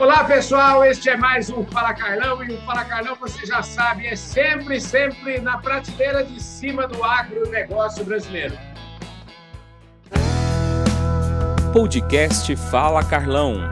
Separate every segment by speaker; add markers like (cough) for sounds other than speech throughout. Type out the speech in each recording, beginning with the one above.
Speaker 1: Olá, pessoal. Este é mais um Fala Carlão. E o Fala Carlão, você já sabe, é sempre, sempre na prateleira de cima do agronegócio brasileiro.
Speaker 2: Podcast Fala Carlão.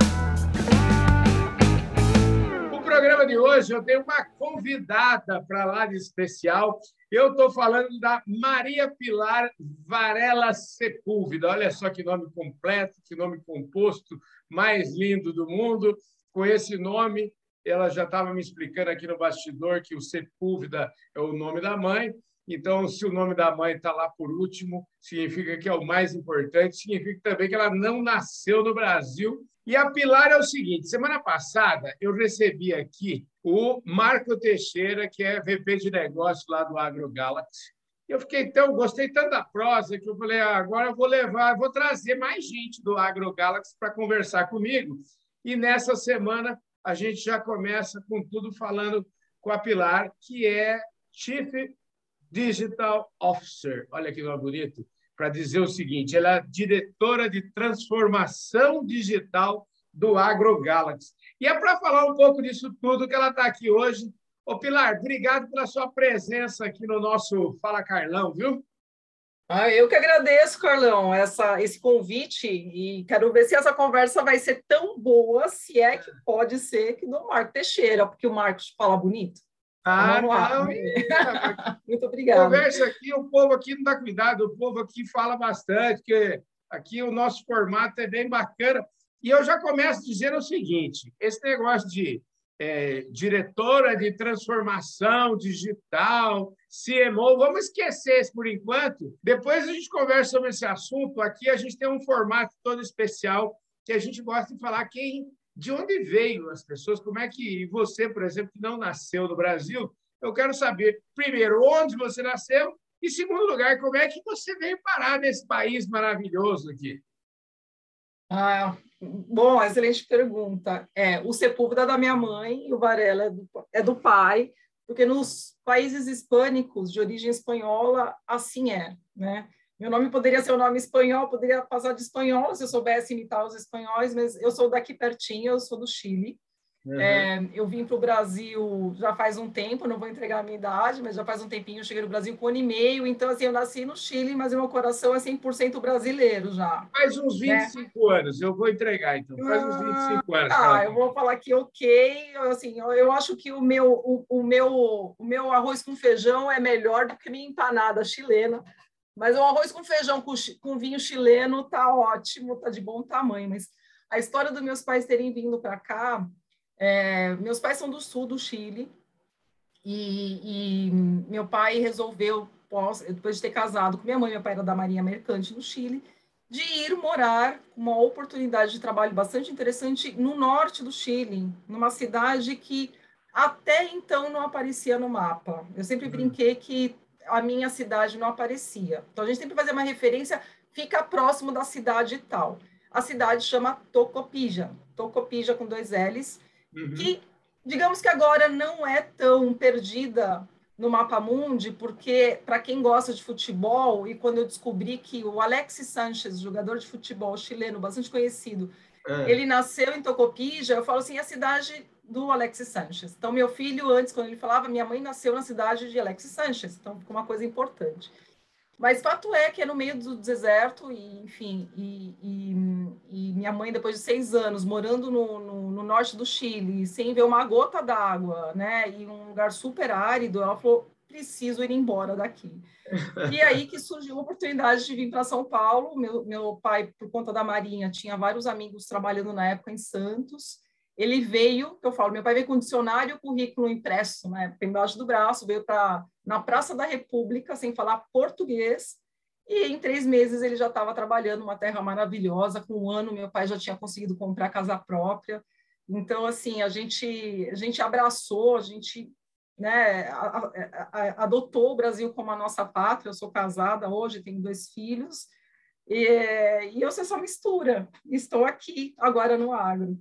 Speaker 1: O programa de hoje eu tenho uma convidada para lá de especial. Eu estou falando da Maria Pilar Varela Sepúlveda. Olha só que nome completo, que nome composto mais lindo do mundo com esse nome. Ela já estava me explicando aqui no bastidor que o Sepúlveda é o nome da mãe. Então, se o nome da mãe está lá por último, significa que é o mais importante, significa também que ela não nasceu no Brasil. E a Pilar é o seguinte: semana passada eu recebi aqui o Marco Teixeira, que é VP de negócio lá do AgroGalaxy. Eu fiquei tão, gostei tanto da prosa que eu falei, ah, agora eu vou levar, vou trazer mais gente do AgroGalaxy para conversar comigo. E nessa semana a gente já começa com tudo falando com a Pilar, que é Chief Digital Officer. Olha que nome bonito, para dizer o seguinte: ela é diretora de transformação digital do AgroGalaxy. E é para falar um pouco disso tudo que ela está aqui hoje. Ô, Pilar, obrigado pela sua presença aqui no nosso Fala Carlão, viu?
Speaker 3: Ah, eu que agradeço, Carlão, essa, esse convite e quero ver se essa conversa vai ser tão boa, se é que pode ser que do Marco Teixeira, porque o Marcos fala bonito.
Speaker 1: Ah, não. (laughs)
Speaker 3: Muito obrigada.
Speaker 1: Conversa aqui, o povo aqui não dá cuidado, o povo aqui fala bastante, que aqui o nosso formato é bem bacana. E eu já começo dizendo o seguinte: esse negócio de é, diretora de transformação digital, CMO, vamos esquecer isso por enquanto. Depois a gente conversa sobre esse assunto. Aqui a gente tem um formato todo especial que a gente gosta de falar quem, de onde veio as pessoas, como é que você, por exemplo, que não nasceu no Brasil, eu quero saber, primeiro, onde você nasceu e, segundo lugar, como é que você veio parar nesse país maravilhoso aqui.
Speaker 3: Ah, bom, excelente pergunta. É, o Sepúlveda é da minha mãe e o Varela é do, é do pai, porque nos países hispânicos de origem espanhola, assim é, né? Meu nome poderia ser um nome espanhol, poderia passar de espanhol se eu soubesse imitar os espanhóis, mas eu sou daqui pertinho, eu sou do Chile. Uhum. É, eu vim para o Brasil já faz um tempo, não vou entregar a minha idade, mas já faz um tempinho, eu cheguei no Brasil com um ano e meio, então assim, eu nasci no Chile, mas meu coração é 100% brasileiro já.
Speaker 1: Faz uns 25 né? anos, eu vou entregar então, faz uns 25 anos.
Speaker 3: Ah, eu vou falar que ok, assim, eu, eu acho que o meu, o, o, meu, o meu arroz com feijão é melhor do que minha empanada chilena, mas o arroz com feijão com, com vinho chileno tá ótimo, tá de bom tamanho, mas a história dos meus pais terem vindo para cá é, meus pais são do sul do Chile e, e meu pai resolveu, depois de ter casado com minha mãe, meu pai era da Marinha Mercante no Chile, de ir morar uma oportunidade de trabalho bastante interessante no norte do Chile, numa cidade que até então não aparecia no mapa. Eu sempre uhum. brinquei que a minha cidade não aparecia. Então a gente sempre fazia uma referência, fica próximo da cidade e tal. A cidade chama Tocopija, Tocopija com dois L's, uhum. que, digamos que agora não é tão perdida no mapa mundi, porque para quem gosta de futebol, e quando eu descobri que o Alexis Sanchez, jogador de futebol chileno bastante conhecido, é. ele nasceu em Tocopija, eu falo assim, é a cidade do Alexis Sanchez. Então, meu filho, antes, quando ele falava, minha mãe nasceu na cidade de Alexis Sanchez, então ficou uma coisa importante. Mas fato é que é no meio do deserto, e, enfim, e, e, e minha mãe, depois de seis anos, morando no, no, no norte do Chile, sem ver uma gota d'água, né, e um lugar super árido, ela falou, preciso ir embora daqui. E aí que surgiu a oportunidade de vir para São Paulo. Meu, meu pai, por conta da Marinha, tinha vários amigos trabalhando na época em Santos, ele veio, eu falo, meu pai veio com dicionário currículo impresso, né, embaixo do braço, veio para na Praça da República sem falar português, e em três meses ele já estava trabalhando uma terra maravilhosa. Com um ano, meu pai já tinha conseguido comprar casa própria. Então, assim, a gente, a gente abraçou, a gente né, a, a, adotou o Brasil como a nossa pátria. Eu sou casada hoje, tenho dois filhos, e, e eu sou essa mistura. Estou aqui agora no agro.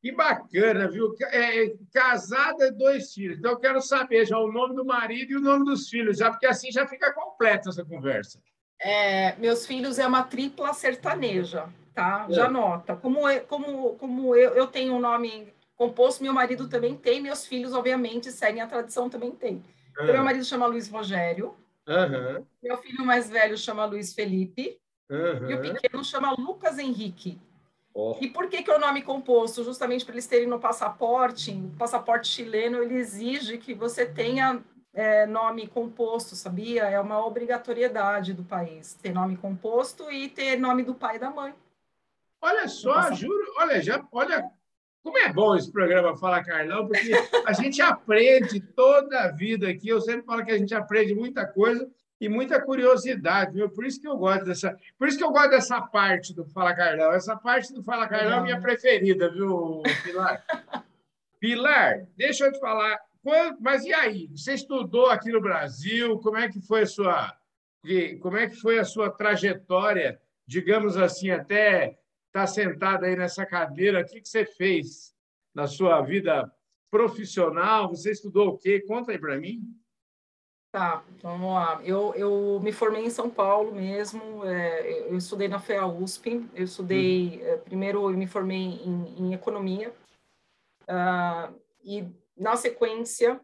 Speaker 1: Que bacana, viu? É, é, casada, dois filhos. Então, eu quero saber já o nome do marido e o nome dos filhos, já porque assim já fica completa essa conversa.
Speaker 3: É, meus filhos é uma tripla sertaneja, tá? É. Já anota. Como, eu, como, como eu, eu tenho um nome composto, meu marido também tem, meus filhos, obviamente, seguem a tradição, também tem. Então, meu marido chama Luiz Rogério, uhum. meu filho mais velho chama Luiz Felipe, uhum. e o pequeno chama Lucas Henrique. Oh. E por que, que é o nome composto? Justamente para eles terem no passaporte, o passaporte chileno, ele exige que você tenha é, nome composto, sabia? É uma obrigatoriedade do país ter nome composto e ter nome do pai e da mãe.
Speaker 1: Olha só, juro, olha, já, olha como é bom esse programa Fala Carlão, porque a gente (laughs) aprende toda a vida aqui. Eu sempre falo que a gente aprende muita coisa e muita curiosidade, viu? Por isso que eu gosto dessa, por isso que eu gosto dessa parte do Fala Carlão. Essa parte do Fala Carlão é minha preferida, viu, Pilar? (laughs) Pilar, deixa eu te falar, mas e aí? Você estudou aqui no Brasil? Como é que foi a sua, como é que foi a sua trajetória, digamos assim, até estar sentado aí nessa cadeira? O que você fez na sua vida profissional? Você estudou o quê? Conta aí para mim.
Speaker 3: Tá, então vamos lá. Eu, eu me formei em São Paulo mesmo, é, eu estudei na FEA USP, eu estudei, hum. primeiro eu me formei em, em economia, uh, e na sequência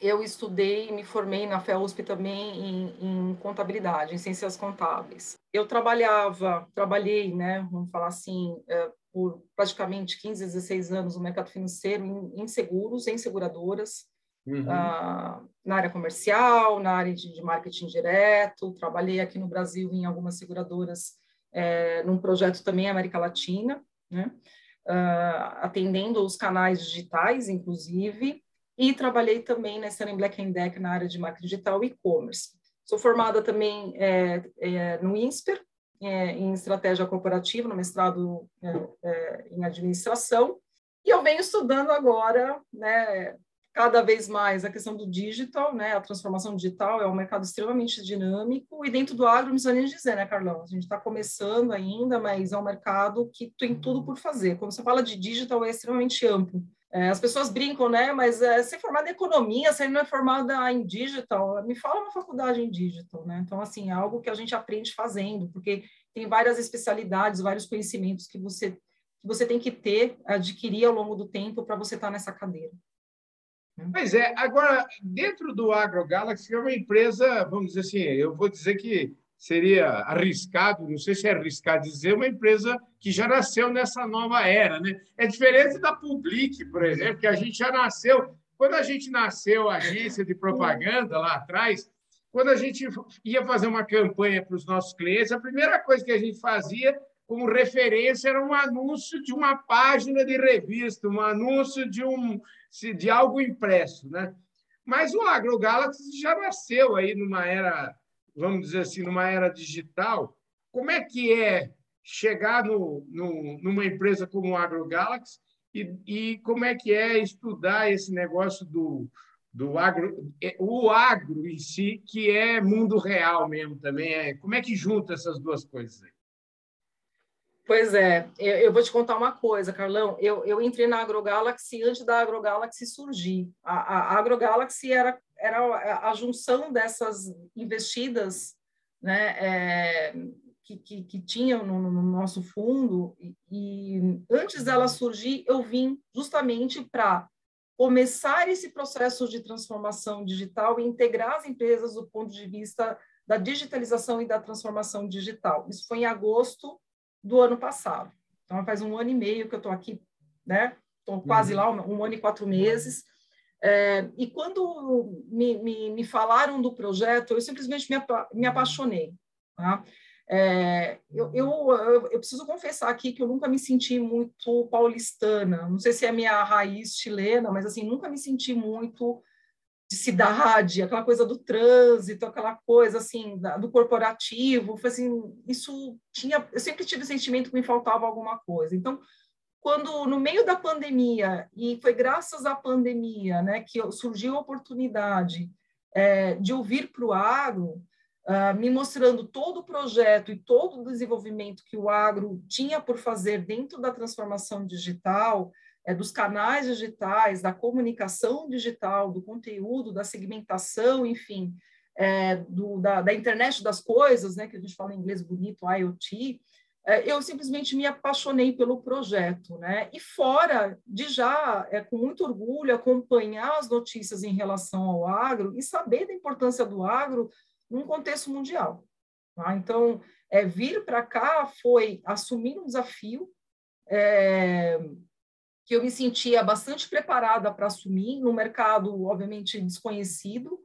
Speaker 3: eu estudei e me formei na FEA USP também em, em, contabilidade, em ciências contábeis. Eu trabalhava, trabalhei, né, vamos falar assim, é, por praticamente 15, 16 anos no mercado financeiro, em, em seguros, em seguradoras, uhum. uh, na área comercial, na área de, de, marketing direto, trabalhei aqui no Brasil em algumas seguradoras, é, num projeto também América Latina, né? Uh, atendendo os canais digitais, inclusive, e trabalhei também na Stanley Black Deck na área de marketing digital e e-commerce. Sou formada também é, é, no INSPER, em estratégia corporativa, no mestrado em administração, e eu venho estudando agora, né, cada vez mais a questão do digital, né? A transformação digital é um mercado extremamente dinâmico e dentro do agro, não nem dizer, né, Carlão? A gente está começando ainda, mas é um mercado que tem tudo por fazer. Quando você fala de digital, é extremamente amplo. É, as pessoas brincam, né? Mas é, ser formada em economia, você não é formada em digital, me fala uma faculdade em digital, né? Então, assim, é algo que a gente aprende fazendo, porque tem várias especialidades, vários conhecimentos que você que você tem que ter, adquirir ao longo do tempo para você estar tá nessa cadeira.
Speaker 1: Pois é, agora, dentro do AgroGalaxy, é uma empresa, vamos dizer assim, eu vou dizer que seria arriscado, não sei se é arriscado dizer, uma empresa que já nasceu nessa nova era. Né? É diferente da Public, por exemplo, que a gente já nasceu. Quando a gente nasceu, a agência de propaganda lá atrás, quando a gente ia fazer uma campanha para os nossos clientes, a primeira coisa que a gente fazia como referência era um anúncio de uma página de revista, um anúncio de, um, de algo impresso. Né? Mas o AgroGalaxy já nasceu aí numa era, vamos dizer assim, numa era digital. Como é que é chegar no, no, numa empresa como o AgroGalaxy e, e como é que é estudar esse negócio do, do agro, é, o agro em si, que é mundo real mesmo também. É, como é que junta essas duas coisas aí?
Speaker 3: Pois é, eu, eu, vou te contar uma coisa, Carlão. Eu, eu entrei na AgroGalaxy antes da AgroGalaxy surgir. A, a, a AgroGalaxy era, era a, junção dessas investidas né, é, que, que, que, tinham no, no, nosso fundo. E, e antes dela surgir, eu vim justamente para começar esse processo de transformação digital e integrar as empresas do ponto de vista da digitalização e da transformação digital. Isso foi em agosto do ano passado. Então, faz um ano e meio que eu estou aqui, né? Estou quase uhum. lá, um, um, ano e quatro meses. É, e quando me, me, me, falaram do projeto, eu simplesmente me, apa, me apaixonei. Tá? É, eu, eu, eu, preciso confessar aqui que eu nunca me senti muito paulistana. Não sei se é a minha raiz chilena, mas assim, nunca me senti muito de cidade, aquela coisa do trânsito, aquela coisa assim do corporativo, foi assim, isso tinha, eu sempre tive o sentimento que me faltava alguma coisa. Então, quando no meio da pandemia e foi graças à pandemia, né, que surgiu a oportunidade é, de ouvir para o agro, uh, me mostrando todo o projeto e todo o desenvolvimento que o agro tinha por fazer dentro da transformação digital, é, dos canais digitais, da comunicação digital, do conteúdo, da segmentação, enfim, é, do, da, da, internet das coisas, né, que a gente fala em inglês bonito, IoT, é, eu simplesmente me apaixonei pelo projeto, né? E fora de já, é, com muito orgulho, acompanhar as notícias em relação ao agro e saber da importância do agro num contexto mundial. Tá? Então, é, vir para cá foi assumir um desafio é, que eu me sentia bastante preparada para assumir, no mercado, obviamente, desconhecido,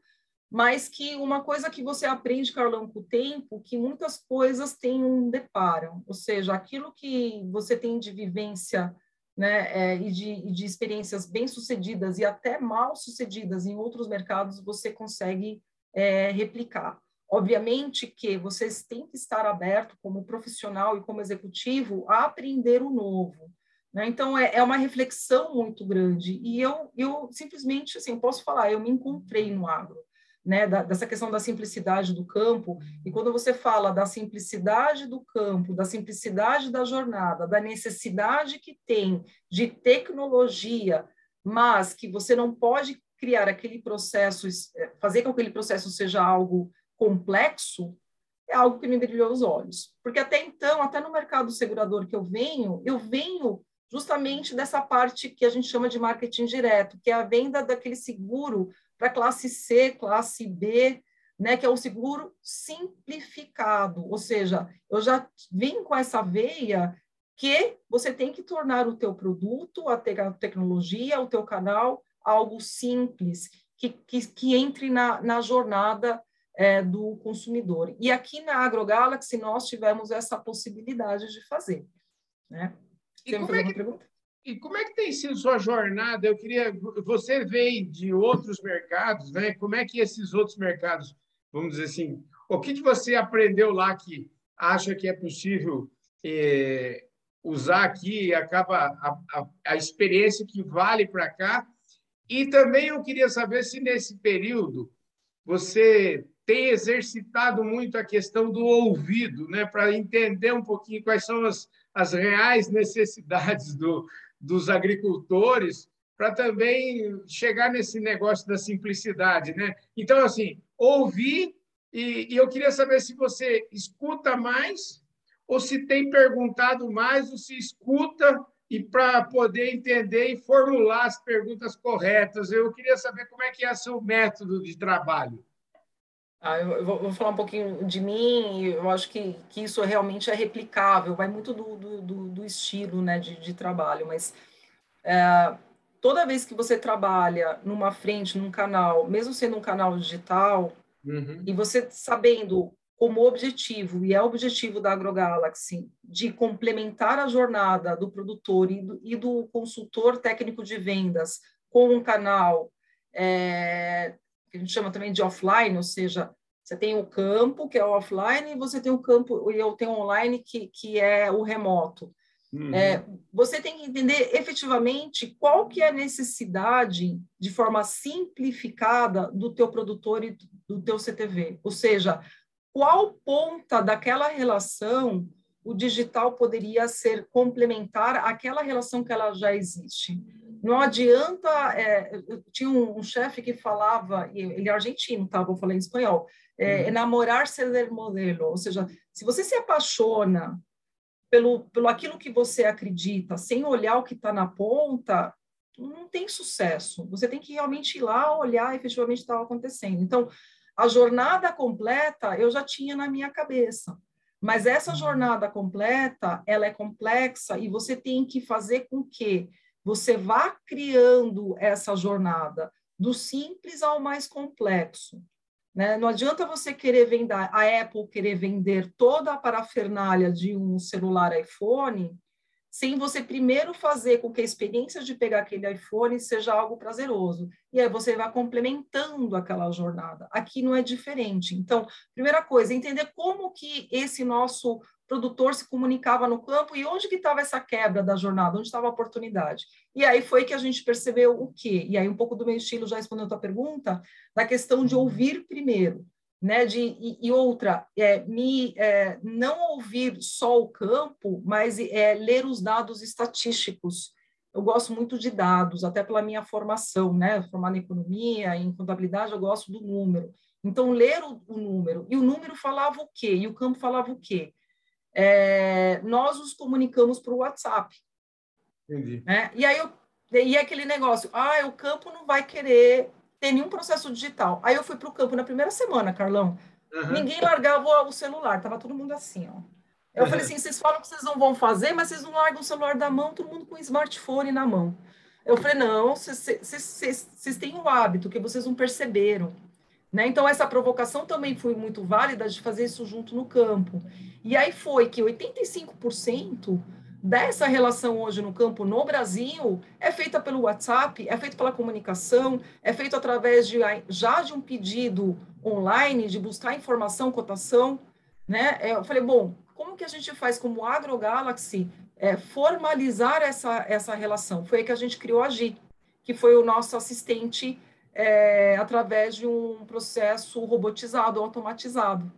Speaker 3: mas que uma coisa que você aprende, Carlão, com o tempo, que muitas coisas têm um deparam, ou seja, aquilo que você tem de vivência né, é, e, de, e de experiências bem-sucedidas e até mal-sucedidas em outros mercados, você consegue é, replicar. Obviamente que vocês têm que estar aberto como profissional e como executivo a aprender o novo. Né? Então, é, é uma reflexão muito grande. E eu, eu simplesmente, assim, posso falar, eu me encontrei no agro né, da, dessa questão da simplicidade do campo. E quando você fala da simplicidade do campo, da simplicidade da jornada, da necessidade que tem de tecnologia, mas que você não pode criar aquele processo, é, fazer com que aquele processo seja algo complexo, é algo que me brilhou os olhos. Porque até então, até no mercado segurador que eu venho, eu venho justamente dessa parte que a gente chama de marketing direto, que é a venda daquele seguro para classe C, classe B, né, que é o seguro simplificado, ou seja, eu já vim com essa veia que você tem que tornar o teu produto, a, te a tecnologia, o teu canal, algo simples, que, que, que entre na, na jornada é, do consumidor. E aqui na AgroGalaxy nós tivemos essa possibilidade de fazer. Né?
Speaker 1: E como, é que, e como é que tem sido sua jornada? Eu queria. Você veio de outros mercados, né? Como é que esses outros mercados, vamos dizer assim, o que, que você aprendeu lá que acha que é possível é, usar aqui e acaba a, a, a experiência que vale para cá? E também eu queria saber se nesse período você tem exercitado muito a questão do ouvido, né, para entender um pouquinho quais são as, as reais necessidades do, dos agricultores para também chegar nesse negócio da simplicidade, né? Então, assim, ouvir e, e, eu queria saber se você escuta mais ou se tem perguntado mais ou se escuta e para poder entender e formular as perguntas corretas. Eu queria saber como é que é seu método de trabalho.
Speaker 3: Ah, eu vou, falar um pouquinho de mim, eu acho que, que isso realmente é replicável, vai muito do, do, do estilo né, de, de trabalho, mas é, toda vez que você trabalha numa frente, num canal, mesmo sendo um canal digital, uhum. e você sabendo como objetivo, e é o objetivo da AgroGalaxy, de complementar a jornada do produtor e do, e do consultor técnico de vendas com um canal é, que a gente chama também de offline, ou seja, você tem o campo, que é o offline, e você tem o campo, e eu tenho online, que, que é o remoto. Uhum. É, você tem que entender efetivamente qual que é a necessidade, de forma simplificada, do teu produtor e do teu CTV. Ou seja, qual ponta daquela relação o digital poderia ser complementar àquela relação que ela já existe. Não adianta. É, tinha um, um chefe que falava, ele é argentino, tá? Vou falar em espanhol. É, hum. Enamorar-se do modelo, ou seja, se você se apaixona pelo, pelo aquilo que você acredita, sem olhar o que está na ponta, não tem sucesso. Você tem que realmente ir lá olhar efetivamente o que estava acontecendo. Então, a jornada completa eu já tinha na minha cabeça. Mas essa uhum. jornada completa, ela é complexa e você tem que fazer com que você vá criando essa jornada do simples ao mais complexo. Né? Não adianta você querer vender, a Apple querer vender toda a parafernália de um celular iPhone sem você primeiro fazer com que a experiência de pegar aquele iPhone seja algo prazeroso. E aí você vai complementando aquela jornada. Aqui não é diferente. Então, primeira coisa, entender como que esse nosso produtor se comunicava no campo e onde que estava essa quebra da jornada, onde estava a oportunidade. E aí foi que a gente percebeu o quê? E aí um pouco do meu estilo, já respondendo a tua pergunta, da questão de ouvir primeiro né? De, e, e outra, é, me, é, não ouvir só o campo, mas é, ler os dados estatísticos. Eu gosto muito de dados, até pela minha formação, né? Formada em economia, em contabilidade, eu gosto do número. Então, ler o, o número. E o número falava o quê? E o campo falava o quê? É, nós nos comunicamos por WhatsApp.
Speaker 1: Entendi.
Speaker 3: Né? E aí eu, e é aquele negócio, ah, o campo não vai querer ter nenhum processo digital. Aí eu fui para o campo na primeira semana, Carlão. Uhum. Ninguém largava o celular, tava todo mundo assim, ó. Eu uhum. falei assim, vocês falam que vocês não vão fazer, mas vocês não largam o celular da mão, todo mundo com o smartphone na mão. Eu falei, não, vocês têm o hábito que vocês não perceberam. Né? Então, essa provocação também foi muito válida de fazer isso junto no campo. E aí foi que 85% dessa relação hoje no campo no Brasil é feita pelo WhatsApp, é feita pela comunicação, é feito através de já de um pedido online de buscar informação, cotação, né? É, eu falei, bom, como que a gente faz como AgroGalaxy é, formalizar essa, essa relação? Foi aí que a gente criou a GI, que foi o nosso assistente é, através de um processo robotizado, automatizado.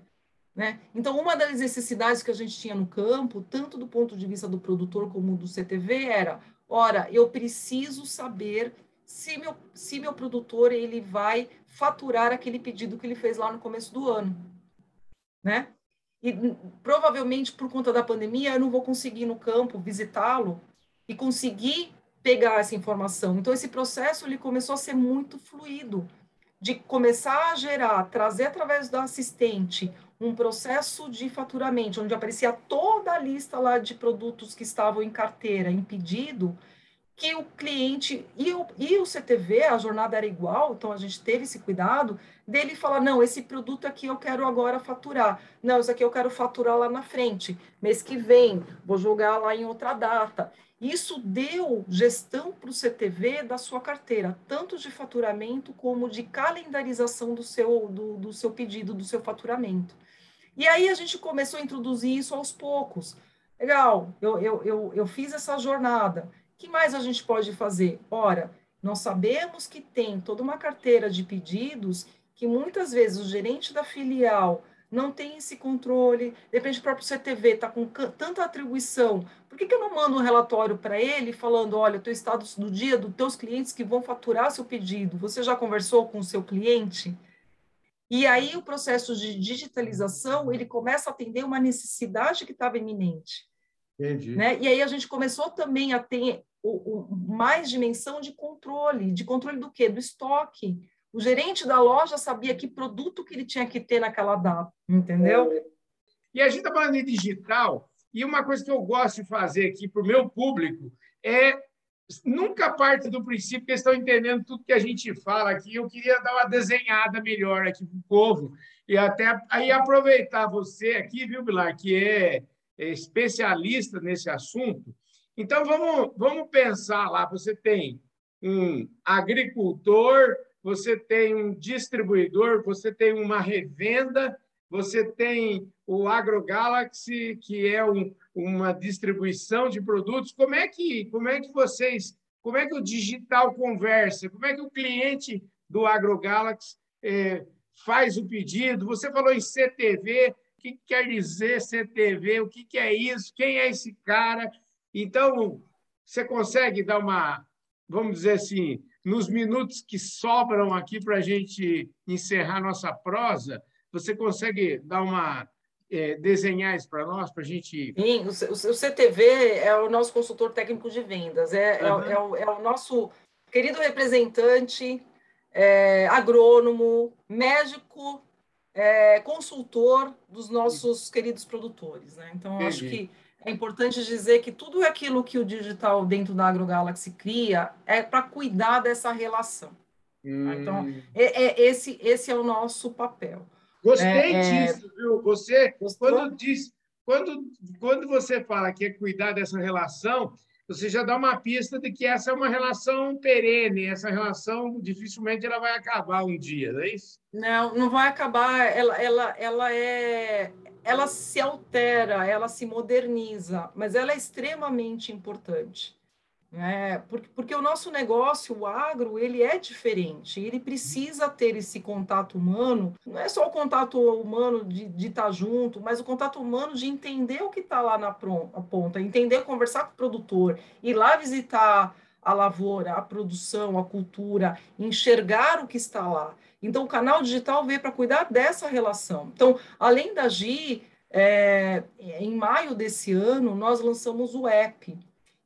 Speaker 3: Né? Então, uma das necessidades que a gente tinha no campo, tanto do ponto de vista do produtor como do CTV, era: ora, eu preciso saber se meu, se meu produtor ele vai faturar aquele pedido que ele fez lá no começo do ano. Né? E provavelmente por conta da pandemia eu não vou conseguir no campo visitá-lo e conseguir pegar essa informação. Então esse processo ele começou a ser muito fluido, de começar a gerar, trazer através do assistente um processo de faturamento, onde aparecia toda a lista lá de produtos que estavam em carteira, em pedido, que o cliente e o, e o CTV, a jornada era igual, então a gente teve esse cuidado dele falar, não, esse produto aqui eu quero agora faturar, não, isso aqui eu quero faturar lá na frente, mês que vem, vou jogar lá em outra data. Isso deu gestão para o CTV da sua carteira, tanto de faturamento como de calendarização do seu, do, do seu pedido, do seu faturamento. E aí a gente começou a introduzir isso aos poucos. Legal, eu, eu, eu, eu fiz essa jornada. Que mais a gente pode fazer? Ora, nós sabemos que tem toda uma carteira de pedidos que muitas vezes o gerente da filial não tem esse controle, de repente o próprio CTV está com tanta atribuição, por que, que eu não mando um relatório para ele falando, olha, teu status do dia dos teus clientes que vão faturar seu pedido, você já conversou com o seu cliente? E aí o processo de digitalização, ele começa a atender uma necessidade que estava iminente. Entendi. Né? E aí a gente começou também a ter o, o, mais dimensão de controle, de controle do quê? Do estoque. O gerente da loja sabia que produto que ele tinha que ter naquela data, entendeu? É.
Speaker 1: E a gente está falando de digital, e uma coisa que eu gosto de fazer aqui para o meu público é nunca parte do princípio que eles estão entendendo tudo que a gente fala aqui. Eu queria dar uma desenhada melhor aqui para o povo e até aí aproveitar você aqui, viu, Bilar, que é especialista nesse assunto. Então vamos vamos pensar lá. Você tem um agricultor, você tem um distribuidor, você tem uma revenda, você tem o AgroGalaxy, que é um, uma distribuição de produtos. Como é que como é que vocês, como é que o digital conversa? Como é que o cliente do AgroGalaxy é, faz o pedido? Você falou em CTV, que quer dizer CTV? O que é isso? Quem é esse cara? Então, você consegue dar uma, vamos dizer assim, nos minutos que sobram aqui para a gente encerrar nossa prosa, você consegue dar uma é, desenhar isso para nós, para a gente.
Speaker 3: Sim, o, o, CTV é o nosso consultor técnico de vendas, é, uhum. é, é, o, é o, nosso querido representante, é, agrônomo, médico, é, consultor dos nossos queridos produtores. Né? Então, acho que é importante dizer que tudo aquilo que o digital dentro da AgroGalaxy cria é para cuidar dessa relação. Hum. Tá? Então, hum. é, é, esse, esse é o nosso papel.
Speaker 1: Gostei é, é, disso, viu? Você, quando diz, quando, quando você fala que é cuidar dessa relação, você já dá uma pista de que essa é uma relação perene, essa relação dificilmente ela vai acabar um dia, não é isso?
Speaker 3: Não, não vai acabar. Ela, ela, ela é, ela se altera, ela se moderniza, mas ela é extremamente importante. É, porque, porque o nosso negócio, o agro, ele é diferente, ele precisa ter esse contato humano, não é só o contato humano de, estar junto, mas o contato humano de entender o que está lá na ponta, entender, conversar com o produtor, ir lá visitar a lavoura, a produção, a cultura, enxergar o que está lá. Então, o canal digital veio para cuidar dessa relação. Então, além da GI, É, em maio desse ano, nós lançamos o app.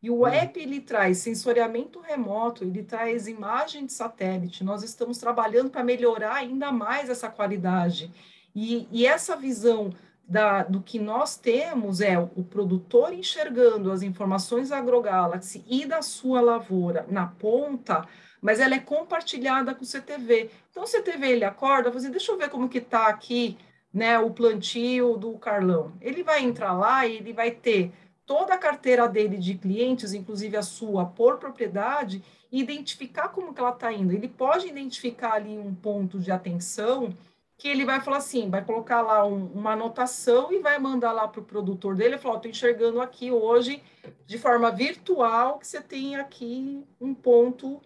Speaker 3: E o hum. app ele traz sensoriamento remoto, ele traz imagem de satélite. Nós estamos trabalhando para melhorar ainda mais essa qualidade. E, e essa visão da, do que nós temos é o produtor enxergando as informações da AgroGalaxy e da sua lavoura na ponta, mas ela é compartilhada com o CTV. Então, o CTV, ele acorda, você assim, deixa eu ver como que está aqui né, o plantio do Carlão. Ele vai entrar lá e ele vai ter toda a carteira dele de clientes, inclusive a sua, por propriedade, e identificar como que ela está indo. Ele pode identificar ali um ponto de atenção que ele vai falar assim, vai colocar lá um, uma anotação e vai mandar lá para o produtor dele falar, estou enxergando aqui hoje, de forma virtual, que você tem aqui um ponto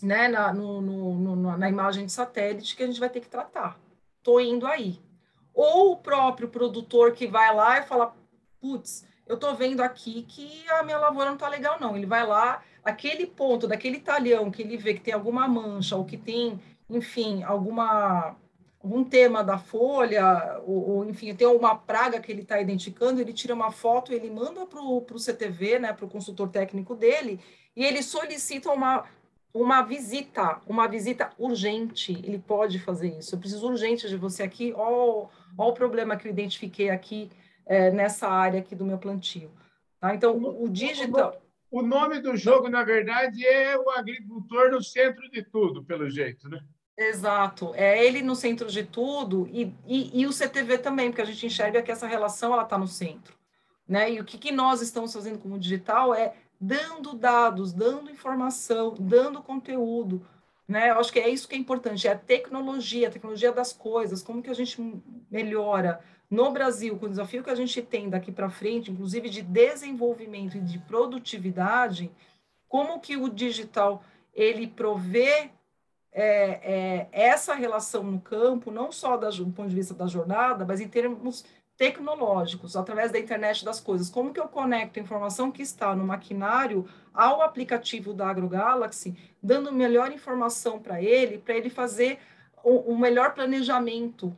Speaker 3: né, na, no, no, no, na imagem de satélite que a gente vai ter que tratar. Estou indo aí. Ou o próprio produtor que vai lá e fala, putz, eu estou vendo aqui que a minha lavoura não está legal, não. Ele vai lá, aquele ponto daquele talhão que ele vê que tem alguma mancha ou que tem, enfim, alguma algum tema da folha, ou, ou enfim, tem uma praga que ele está identificando, ele tira uma foto, ele manda para o CTV, né, para o consultor técnico dele, e ele solicita uma, uma visita, uma visita urgente. Ele pode fazer isso. Eu preciso urgente de você aqui. Olha o problema que eu identifiquei aqui é, nessa área aqui do meu plantio. Tá? Então, o, o digital.
Speaker 1: O nome do jogo, na verdade, é o agricultor no centro de tudo, pelo jeito, né?
Speaker 3: Exato, é ele no centro de tudo e, e, e o CTV também, porque a gente enxerga que essa relação ela está no centro, né? E o que, que nós estamos fazendo como digital é dando dados, dando informação, dando conteúdo, né? Eu acho que é isso que é importante, é a tecnologia, a tecnologia das coisas, como que a gente melhora no Brasil, com o desafio que a gente tem daqui para frente, inclusive de desenvolvimento e de produtividade, como que o digital ele provê é, é, essa relação no campo, não só da, do ponto de vista da jornada, mas em termos tecnológicos, através da internet das coisas. Como que eu conecto a informação que está no maquinário ao aplicativo da AgroGalaxy, dando melhor informação para ele, para ele fazer um, um, melhor planejamento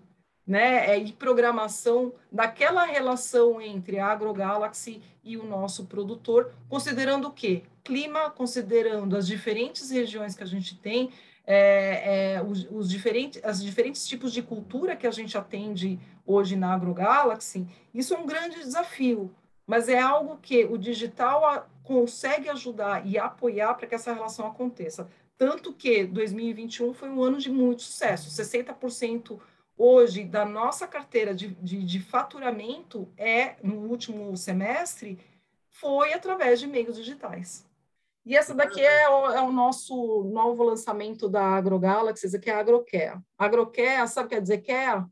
Speaker 3: né, é, e programação daquela relação entre a AgroGalaxy e o nosso produtor, considerando o quê? Clima, considerando as diferentes regiões que a gente tem, é, é, os, os, diferentes, as diferentes tipos de cultura que a gente atende hoje na AgroGalaxy, isso é um grande desafio, mas é algo que o digital a, consegue ajudar e apoiar para que essa relação aconteça. Tanto que 2021 foi um ano de muito sucesso, 60% hoje da nossa carteira de, de, de faturamento é, no último semestre, foi através de meios digitais. E essa daqui é o, é o, nosso novo lançamento da AgroGalaxy, que é a AgroCare. AgroCare, sabe o que quer dizer care?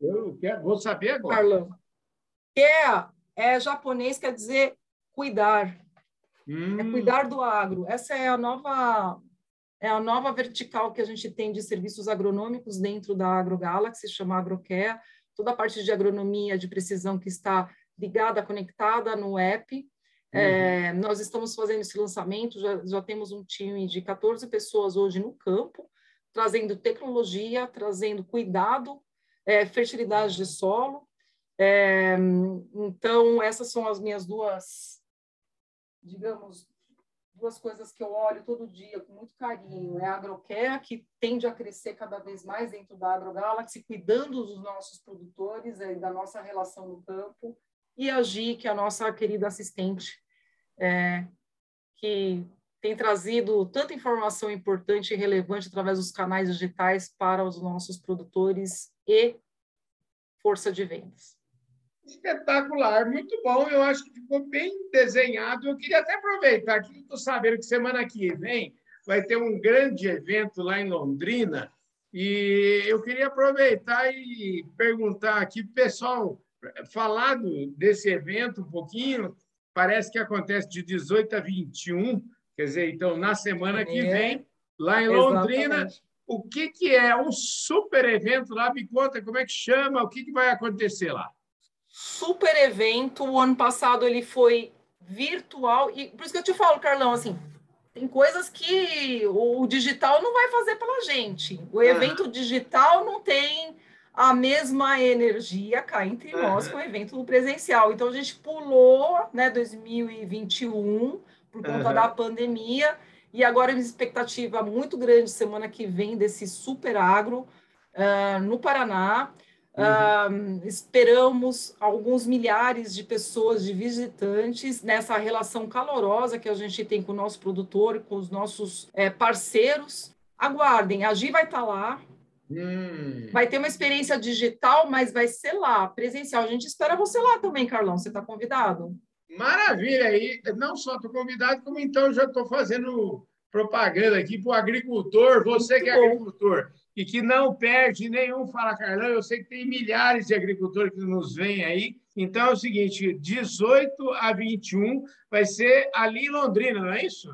Speaker 1: Eu quero, vou saber agora.
Speaker 3: Carlão. Care é japonês, quer dizer cuidar. É hum. É cuidar do agro. Essa é a nova é a nova vertical que a gente tem de serviços agronômicos dentro da AgroGalaxy, chama AgroCare. Toda a parte de agronomia de precisão que está ligada, conectada no app, é, uhum. nós estamos fazendo esse lançamento, já, já temos um time de 14 pessoas hoje no campo, trazendo tecnologia, trazendo cuidado, é, fertilidade de solo. É, então, essas são as minhas duas, digamos, duas coisas que eu olho todo dia com muito carinho. É a AgroCare, que tende a crescer cada vez mais dentro da AgroGalaxy, cuidando dos nossos produtores e da nossa relação no campo, e a Gi, que é a nossa querida assistente, é, que tem trazido tanta informação importante e relevante através dos canais digitais para os nossos produtores e força de vendas.
Speaker 1: Espetacular, muito bom. Eu acho que ficou bem desenhado. Eu queria até aproveitar que estou sabendo que semana que vem vai ter um grande evento lá em Londrina e eu queria aproveitar e perguntar aqui pessoal falar desse evento um pouquinho, parece que acontece de 18 a 21, quer dizer, então, na semana que é, vem, lá em Londrina. Exatamente. O que, que é um super evento lá? Me conta como é que chama, o que, que vai acontecer lá?
Speaker 3: Super evento. O ano passado ele foi virtual. E por isso que eu te falo, Carlão, assim, tem coisas que o digital não vai fazer pela gente. O evento ah. digital não tem a mesma energia cá entre nós com o evento presencial. Então, a gente pulou né, 2021 por conta uhum. da pandemia, e agora uma expectativa muito grande semana que vem desse super agro uh, no Paraná. Uhum. Uh, esperamos alguns milhares de pessoas, de visitantes, nessa relação calorosa que a gente tem com o nosso produtor, com os nossos é, parceiros. Aguardem, a Gi vai estar tá lá, Hum. Vai ter uma experiência digital, mas vai ser lá, presencial. A gente espera você lá também, Carlão. Você está convidado?
Speaker 1: Maravilha! aí. não só estou convidado, como então já estou fazendo propaganda aqui para o agricultor, você Muito que é bom. agricultor e que não perde nenhum Fala Carlão. Eu sei que tem milhares de agricultores que nos vêm aí. Então é o seguinte: 18 a 21 vai ser ali em Londrina, não é isso?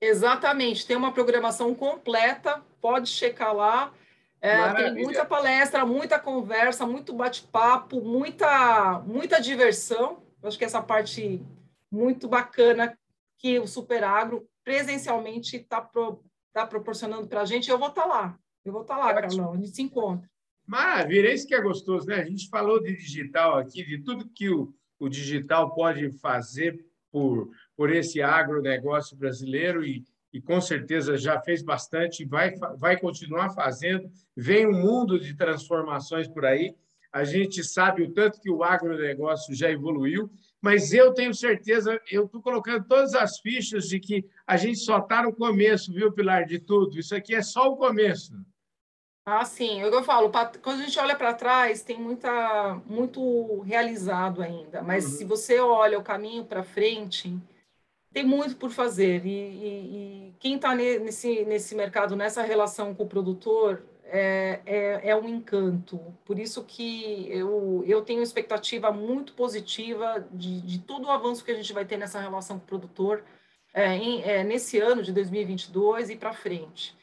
Speaker 3: Exatamente, tem uma programação completa, pode checar lá. É, tem muita palestra, muita conversa, muito bate-papo, muita, muita diversão. Eu acho que essa parte muito bacana que o Super Agro presencialmente está pro, tá proporcionando para a gente. Eu vou estar tá lá, eu vou estar lá, Carlão, a gente se encontra.
Speaker 1: Maravilha, isso que é gostoso, né? A gente falou de digital aqui, de tudo que o, o digital pode fazer por, por esse agronegócio brasileiro e, e com certeza já fez bastante e vai, vai continuar fazendo. Vem um mundo de transformações por aí. A gente sabe o tanto que o agronegócio já evoluiu, mas eu tenho certeza, eu estou colocando todas as fichas de que a gente só está no começo, viu, Pilar, de tudo. Isso aqui é só o começo.
Speaker 3: Ah, sim. É eu falo, quando a gente olha para trás, tem muita, muito realizado ainda. Mas uhum. se você olha o caminho para frente, tem muito por fazer. E, e, e quem está nesse, nesse mercado, nessa relação com o produtor, é, é, é, um encanto. Por isso que eu, eu tenho expectativa muito positiva de, de todo o avanço que a gente vai ter nessa relação com o produtor é, em, é, nesse ano de 2022 e para frente.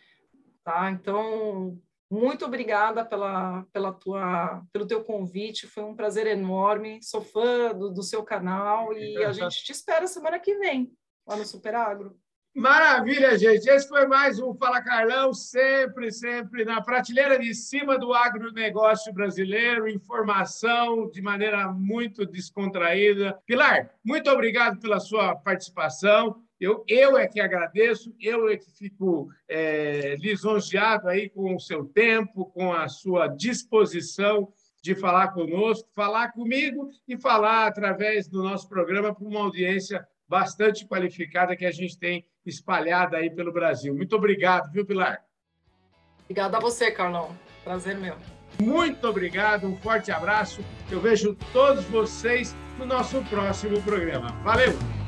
Speaker 3: Tá? Então, muito obrigada pela, pela tua, pelo teu convite, foi um prazer enorme. Sou fã do, do seu canal e a (laughs) gente te espera semana que vem lá no Super Agro.
Speaker 1: Maravilha, gente. Esse foi mais um Fala Carlão, sempre, sempre na prateleira de cima do agronegócio brasileiro, informação de maneira muito descontraída. Pilar, muito obrigado pela sua participação. Eu, eu é que agradeço, eu é que fico é, lisonjeado aí com o seu tempo, com a sua disposição de falar conosco, falar comigo e falar através do nosso programa para uma audiência bastante qualificada que a gente tem espalhada aí pelo Brasil. Muito obrigado, viu, Pilar?
Speaker 3: Obrigada a você, Carlão. Prazer meu.
Speaker 1: Muito obrigado, um forte abraço. Eu vejo todos vocês no nosso próximo programa. Valeu!